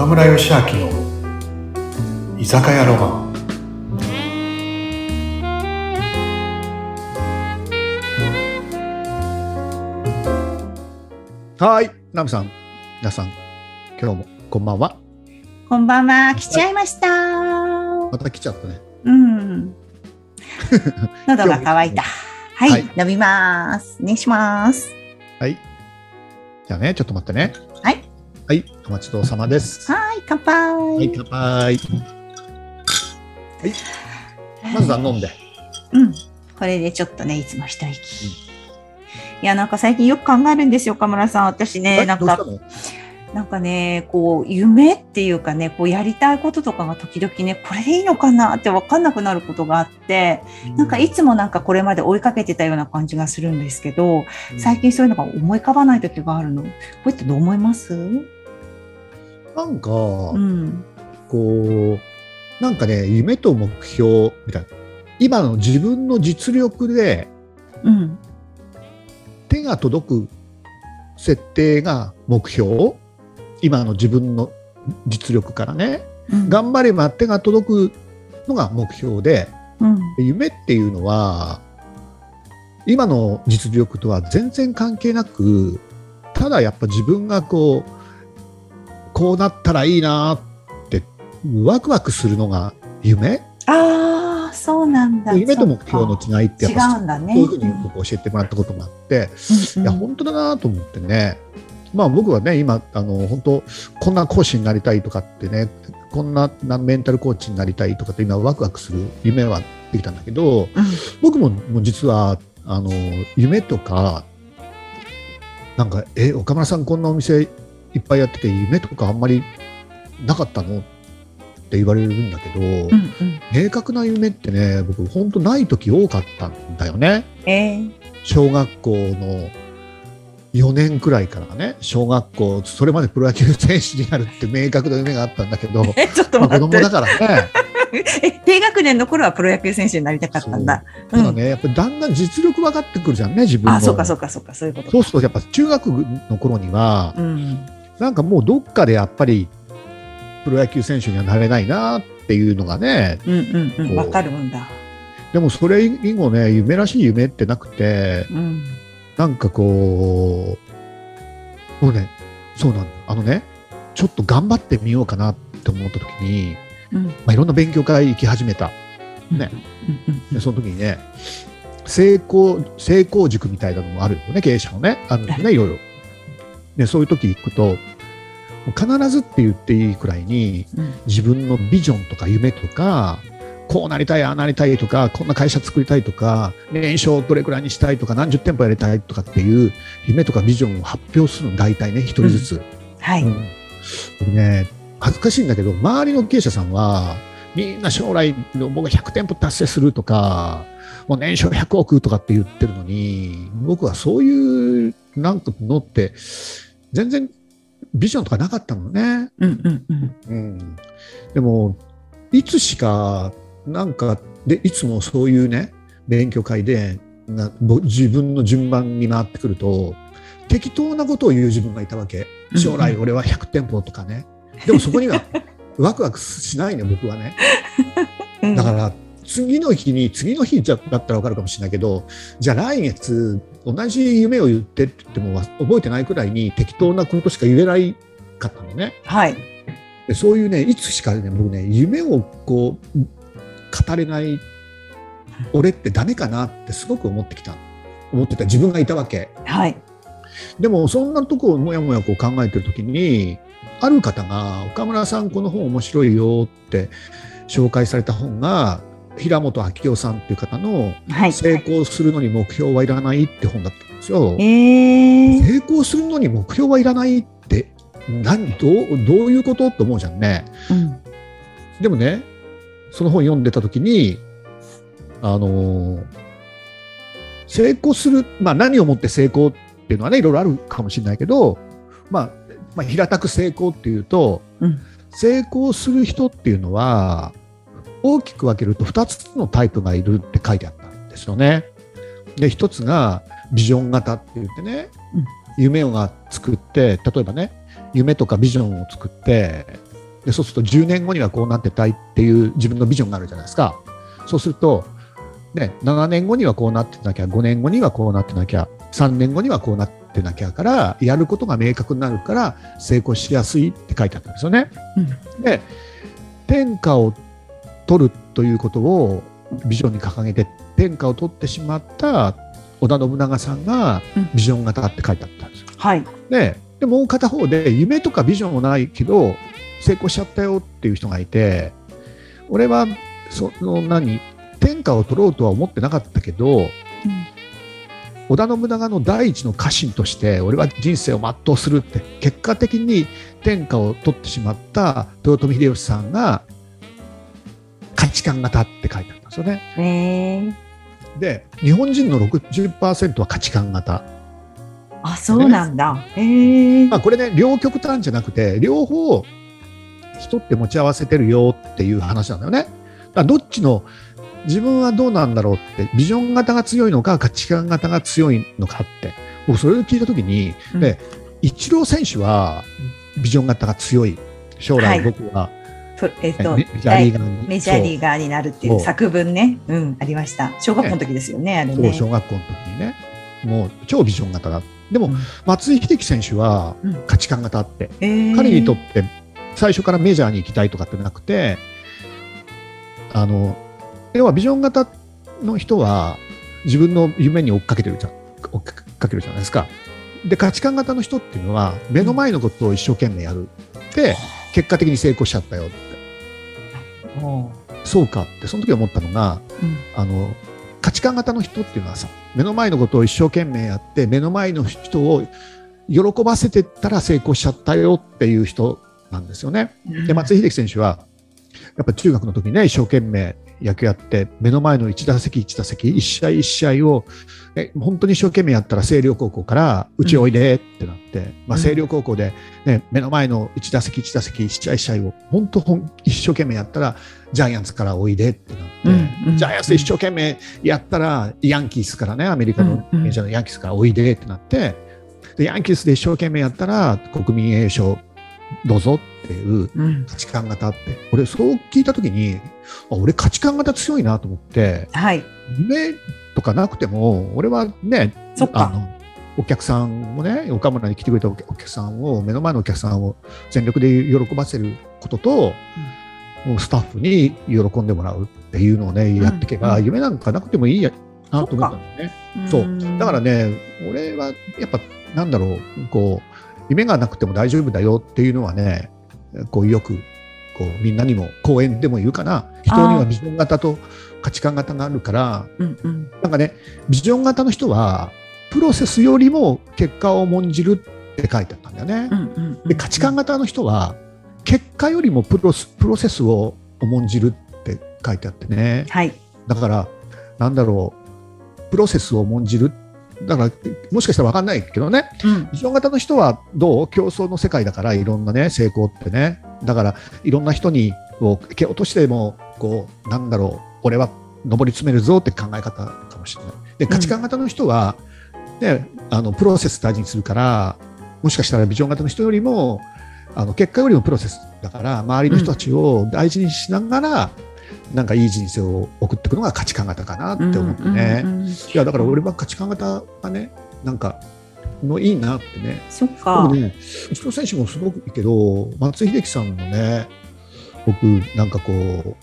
岡村義明の居酒屋ロマンはいナムさん皆さん今日もこんばんはこんばんは、来ちゃいました。また来ちゃったねうん。喉が渇いた。はい、はい飲みます。お願いします。はいじゃあねちょっと待ってねはい。はいお待ちどうさまですはい、乾杯。はい乾杯はいまずは飲んでうん。これでちょっとね、いつも一息。いや、なんか最近よく考えるんですよ、岡村さん。私ね、なんかなんかね、こう、夢っていうかね、こう、やりたいこととかが時々ね、これでいいのかなって分かんなくなることがあって、なんかいつもなんかこれまで追いかけてたような感じがするんですけど、最近そういうのが思い浮かばない時があるの。これってどう思います？なんか、うん。こうなんかね夢と目標みたいな今の自分の実力でうん。手が届く設定が目標？今の自分の実力からねうん。頑張れば手が届くのが目標でうん。夢っていうのは今の実力とは全然関係なくただやっぱ自分がこうこうなったらいいなってワクワクするのが夢？ああ、そうなんだ。夢と目標の違いってやっ違ぱうんだね。そういうふうに僕教えてもらったことがあって、うんいや本当だなと思ってねまあ僕はね今あの本当こんな講師になりたいとかってねこんななメンタルコーチになりたいとかって今ワクワクする夢はできたんだけど僕ももう実はあの夢とかなんかえ岡村さんこんなお店いっぱいやってて夢とかあんまりなかったの？って言われるんだけど、うん。うんうん。明確な夢ってね僕本当ない時多かったんだよねえー、小学校の4年くらいからね小学校それまでプロ野球選手になるって明確な夢があったんだけど、え、ちょっとまあ、子待って。供だからね え、低学年の頃はプロ野球選手になりたかったんだ。ただねやっぱりだんだん実力分かってくるじゃんね自分のあ、そうかそうかそうか、そういうこと。そうするとやっぱ中学の頃にはうん。なんかもうどっかでやっぱりプロ野球選手にはなれないなっていうのがねうんうんうん。わかるんだ。でもそれ以後ね夢らしい夢ってなくてうん。なんかこう、もうね、そうなんだ。あのね、ちょっと頑張ってみようかなって思った時に、うん。まあ、いろんな勉強会行き始めた。ねその時にね、成功、成功塾みたいなのもあるよね、経営者のね。あるんですね、いろいろ。で、そういう時行くと、必ずって言っていいくらいに、うん自分のビジョンとか夢とか、こうなりたい、ああなりたいとか、こんな会社作りたいとか、年商どれくらいにしたいとか、何十店舗やりたいとかっていう夢とかビジョンを発表するの、大体ね、一人ずつ。はい。うん僕ね、恥ずかしいんだけど、周りの経営者さんは、みんな将来の僕が100店舗達成するとか、もう年商100億とかって言ってるのに、僕はそういうなんかのって、全然ビジョンとかなかったのね。うんうんうん。うん、でも、いつしか、なんかで、いつもそういうね、勉強会でなぼ自分の順番に回ってくると、適当なことを言う自分がいたわけ。将来俺は100店舗とかね。でもそこには ワクワクしないね、僕はね。うんだから、次の日に、次の日じゃだったら分かるかもしれないけど、じゃあ来月、同じ夢を言ってって言ってもわ覚えてないくらいに適当なことしか言えないかったのね。はい。でそういうね、いつしかね、僕ね、夢をこう、語れない俺ってダメかなってすごく思ってきた。思ってた自分がいたわけ。はい。でも、そんなとこをもやもやこう考えてるときに、ある方が、岡村さん、この本面白いよって紹介された本が、平本明夫さんっていう方の、はい。成功するのに目標はいらないって本だったんですよ。えー。成功するのに目標はいらないって、何どうどういうこと？って思うじゃんね。うん。でもね、その本読んでた時に、あのー成功する、まあ何をもって成功っていうのはね、いろいろあるかもしれないけど、まあ、まあ、平たく成功っていうと、うん成功する人っていうのは、大きく分けると2つのタイプがいるって書いてあったんですよね。で、1つがビジョン型って言ってね、うん夢をが作って、例えばね、夢とかビジョンを作って、でそうすると10年後にはこうなってたいっていう自分のビジョンがあるじゃないですかそうすると、ね、7年後にはこうなってなきゃ5年後にはこうなってなきゃ3年後にはこうなってなきゃからやることが明確になるから成功しやすいって書いてあったんですよね。うんで天下を取るということをビジョンに掲げて天下を取ってしまった織田信長さんがうんビジョン型って書いてあったんですよ。はい。ででもう片方で夢とかビジョンもないけど成功しちゃったよっていう人がいて俺はその何天下を取ろうとは思ってなかったけど織田信長の第一の家臣として俺は人生を全うするって結果的に天下を取ってしまった豊臣秀吉さんが価値観型って書いてあったんですよね。えー、で日本人の60%は価値観型。あ、そうなんだ。えーまあ、これね両極端じゃなくて両方人って持ち合わせてるよっていう話なんだよね。だどっちの自分はどうなんだろうってビジョン型が強いのか価値観型が強いのかって僕それを聞いた時に、うんでイチロー選手はビジョン型が強い将来僕は、とえっと、メジャーリーガーに？メジャーリーガーになるっていそう。う作文ね、うん、ありました。小学校の時ですよね、あれね。小学校の時にね。もう超ビジョン型だでも、うん。松井秀喜選手はうん。価値観型あって、えー。彼にとって最初からメジャーに行きたいとかってなくてあの要はビジョン型の人は自分の夢に追っかけてるじゃん。追っかけるじゃないですか。で価値観型の人っていうのは目の前のことを一生懸命やる。で結果的に成功しちゃったよそうかってその時思ったのがうん。あの価値観型の人っていうのはさ目の前のことを一生懸命やって目の前の人を喜ばせてったら成功しちゃったよっていう人なんですよね。で松井秀喜選手はやっぱ中学の時にね一生懸命野球やって目の前の1打席1打席1試合1試合をえ本当に一生懸命やったら星稜高校からうちおいでってなって、まあ、うん。星稜高校で、ね、目の前の1打席1打席1試合1試合を本当ほん一生懸命やったらジャイアンツからおいでってなって、うんうん。ジャイアンツで一生懸命やったらヤンキースからねアメリカのうんうん。メジャーのヤンキースからおいでってなってでヤンキースで一生懸命やったら国民栄誉賞どうぞっていううん。価値観型って俺そう聞いた時にあ俺価値観型強いなと思ってはい。夢とかなくても俺はねそっか。あのお客さんもね岡村に来てくれたお客さんを目の前のお客さんを全力で喜ばせることと、もうスタッフに喜んでもらうっていうのをねやっていけば、うん。夢なんかなくてもいいやなと思ったんだよね。そう。だからね、ね、俺はやっぱ、なんだろう、こう、夢がなくても大丈夫だよっていうのはね、こうよくこうみんなにも講演でも言うかな、人にはビジョン型と価値観型があるから、うんうんなんかね、ビジョン型の人は、プロセスよりも結果を重んじるって書いてあったんだよね。うんうんうんで価値観型の人は、結果よりもプロスプロセスを重んじるって書いてあってね。はい。だから、なんだろう、プロセスを重んじる。だから、もしかしたら分かんないけどね、うんビジョン型の人はどう競争の世界だから、いろんなね、成功ってね。だから、いろんな人にこう蹴落としても、こう、なんだろう、俺は上り詰めるぞって考え方かもしれない。で、価値観型の人は、ね、あのプロセス大事にするから、もしかしたらビジョン型の人よりも、あの結果よりもプロセスだから、周りの人たちを大事にしながら、なんかいい人生を送っていくのが価値観型かなって思ってね。うんうんうんいやだから俺は価値観型がね、なんかのいいなってね。そっか。僕ね、内野選手もすごくいいけど、松井秀喜さんのね、僕、なんかこう、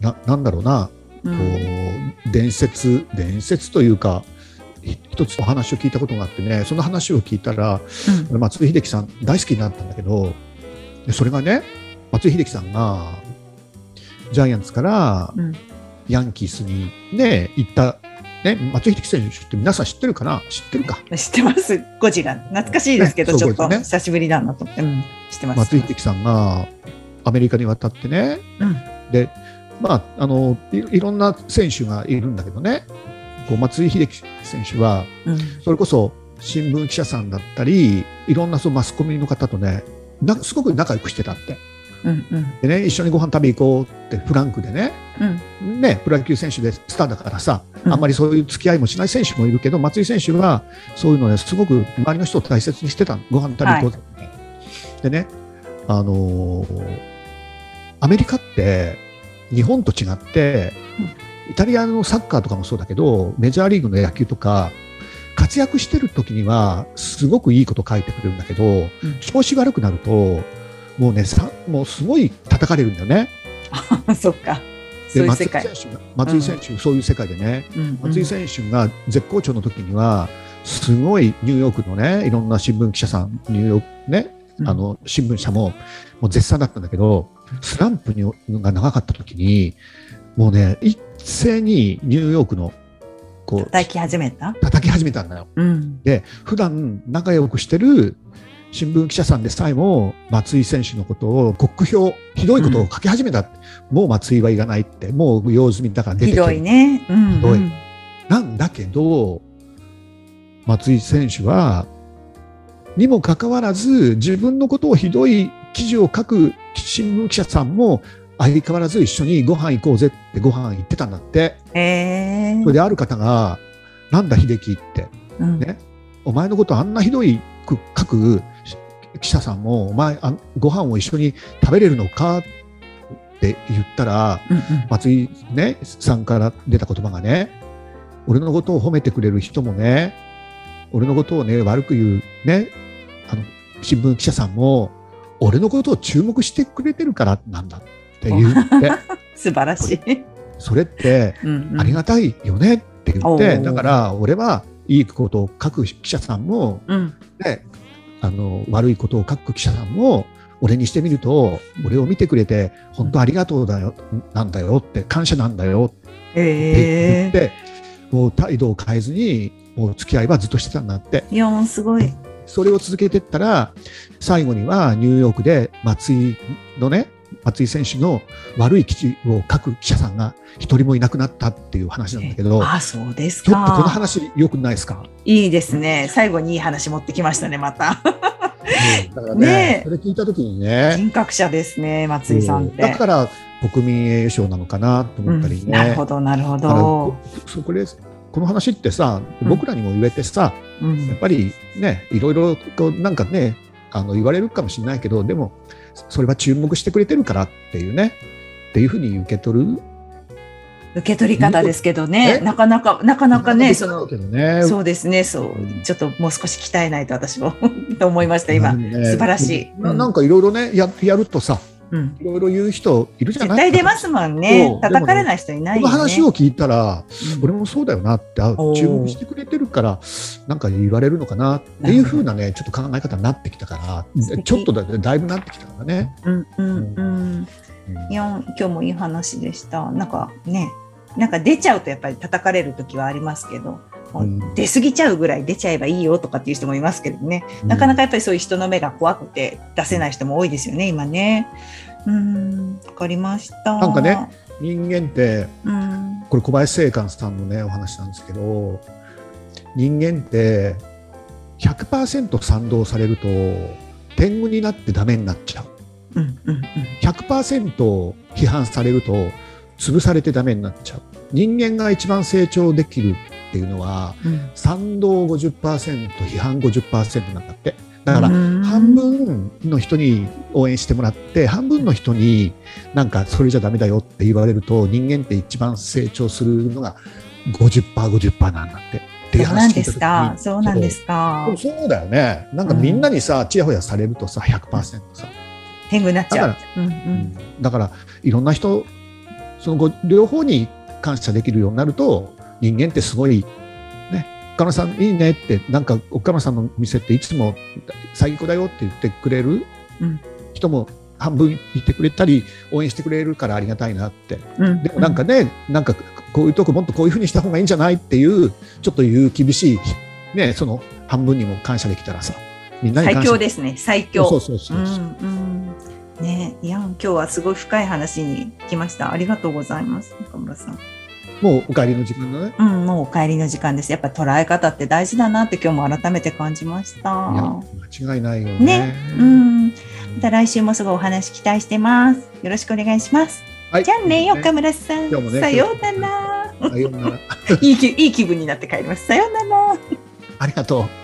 ななんだろうな、こうんう伝説、伝説というか、ひ一つお話を聞いたことがあってね、その話を聞いたら、うん松井秀喜さん大好きになったんだけど、でそれがね、松井秀喜さんがジャイアンツからうんヤンキースにね、行った、ね、松井秀喜選手って皆さん知ってるかな？知ってるか？知ってます。ゴジラ。懐かしいですけど、ねちょっと久しぶりだなと思って。うん、知ってます。松井秀喜さんがアメリカに渡ってね、うんで、まあ、あのいいろんな選手がいるんだけどね、こう松井秀喜選手は、うんそれこそ新聞記者さんだったり、いろんなそのマスコミの方とね、なすごく仲良くしてたって。うんうん。でね、一緒にご飯食べ行こうってフランクでね、うん。ね、プロ野球選手でスターだからさ、うん。あんまりそういう付き合いもしない選手もいるけど、松井選手はそういうのね、すごく周りの人を大切にしてたの。ご飯食べ行こうって、でね、あのーアメリカって日本と違って、イタリアのサッカーとかもそうだけど、メジャーリーグの野球とか、活躍してる時にはすごくいいこと書いてくれるんだけど、調子悪くなると、もうね、さもうすごい叩かれるんだよね。そっか。そで。松井選手が、松井選手、そういう世界でね、うん松井選手が絶好調の時には、すごいニューヨークのね、いろんな新聞記者さん、ニューヨークね、うんあの新聞社ももう絶賛だったんだけど、スランプにが長かった時に、もうね、一斉にニューヨークのこう叩き始めた？叩き始めたんだよ。うん。で、普段仲良くしてる新聞記者さんでさえも、松井選手のことを極評、ひどいことを書き始めた、もう松井はいらないって、もう用済みだから出てひどいけるね。うん。ひどい。うん。なんだけど、松井選手は、にもかかわらず、自分のことをひどい記事を書く新聞記者さんも、相変わらず一緒にご飯行こうぜってご飯行ってたんだって。へえ。それである方が、なんだ秀樹って、うん。ね。お前のことあんなひどいく書く記者さんも、お前あ、ご飯を一緒に食べれるのかって言ったら、うんうん松井、ね、さんから出た言葉がね、俺のことを褒めてくれる人もね、俺のことをね、悪く言う、ね、あの新聞記者さんも、俺のことを注目してくれてるからなんだって言って、素晴らしい。それってうんうんありがたいよねって言って、おーだから俺はいいことを書く記者さんも、うん。ね、あの悪いことを書く記者さんも、俺にしてみると、俺を見てくれて、本当ありがとうだよ、なんだよって、感謝なんだよって言。って、もう態度を変えずに、もう付き合いはずっとしてたんだって。いやー、すごい。それを続けていったら、最後にはニューヨークで松井のね、松井選手の悪い記事を書く記者さんが一人もいなくなったっていう話なんだけど、あ、そうですちょっとこのか。話良くないですか？いいですね。最後にいい話持ってきましたね、また。だからねねえそれ聞いたときにね、人格者ですね、松井さんって。だから国民栄誉賞なのかなと思ったりうんなるね。ほど、なるほどこ。そこでこの話ってさ、うん僕らにも言えてさ、うんやっぱりね、いろいろこうなんかね、あの言われるかもしれないけど、でも、それは注目してくれてるからっていうね、っていうふうに受け取る。受け取り方ですけどね、えなかなか、なかなかね、そね、そうですね、そう。うん、ちょっともう少し鍛えないと私もと 思いました、今。ね。素晴らしい。うんななんかいろいろねや、やるとさ、うん。いろいろ言う人いるじゃ絶ない？対出ますもんね。叩かれない人いないこの。話を聞いたら、うん俺もそうだよなって、あ注目してくれてるから、なんか言われるのかなっていうふうなね、ちょっと考え方になってきたからちょっとだだいぶなってきたからね。うんうんうん。今日もいい話でした。なんかね、なんか出ちゃうとやっぱり叩かれる時はありますけど、うん出過ぎちゃうぐらい出ちゃえばいいよとかっていう人もいますけどね、なかなかやっぱりそういう人の目が怖くて出せない人も多いですよね、今ね。うん、わかりました。なんかね、人間って、うん、これ小林正観さんのね、お話なんですけど、人間って100%賛同されると、天狗になってダメになっちゃう。うん、うん、100%批判されると潰されてダメになっちゃう人間が一番成長できるっていうのはうん。賛同50%批判50%なんだってだからうん半分の人に応援してもらって半分の人になんかそれじゃダメだよって言われると人間って一番成長するのが 50%50% なんだってそうなんです。か？そうなんですか？そう。だよねなんかみんなにさちやほやされるとさ100%さ天狗になっちゃうだか。うん、うん。だからいろんな人そのご両方に感謝できるようになると人間ってすごいね岡野さんいいねってなんか岡野さんの店っていつも最高だよって言ってくれる？うん。人も半分言ってくれたり応援してくれるからありがたいなって。うん。でもなんかね、なんかこういうとこもっとこういうふうにした方がいいんじゃないっていうちょっと言う厳しいねその半分にも感謝できたらさみんなに最強ですね、最強。そうそうそうそう、う。んうんねいや今日はすごい深い話に来ました。ありがとうございます、中村さん。もうお帰りの時間だねうん、もうお帰りの時間です。やっぱ捉え方って大事だなって今日も改めて感じましいやた。間違いないよねねうん。また来週もすごいお話期待してます。よろしくお願いします。はいじゃあね、岡村さん。ねさようなら。さようなら いい気分になって帰ります。さようなら。ありがとう。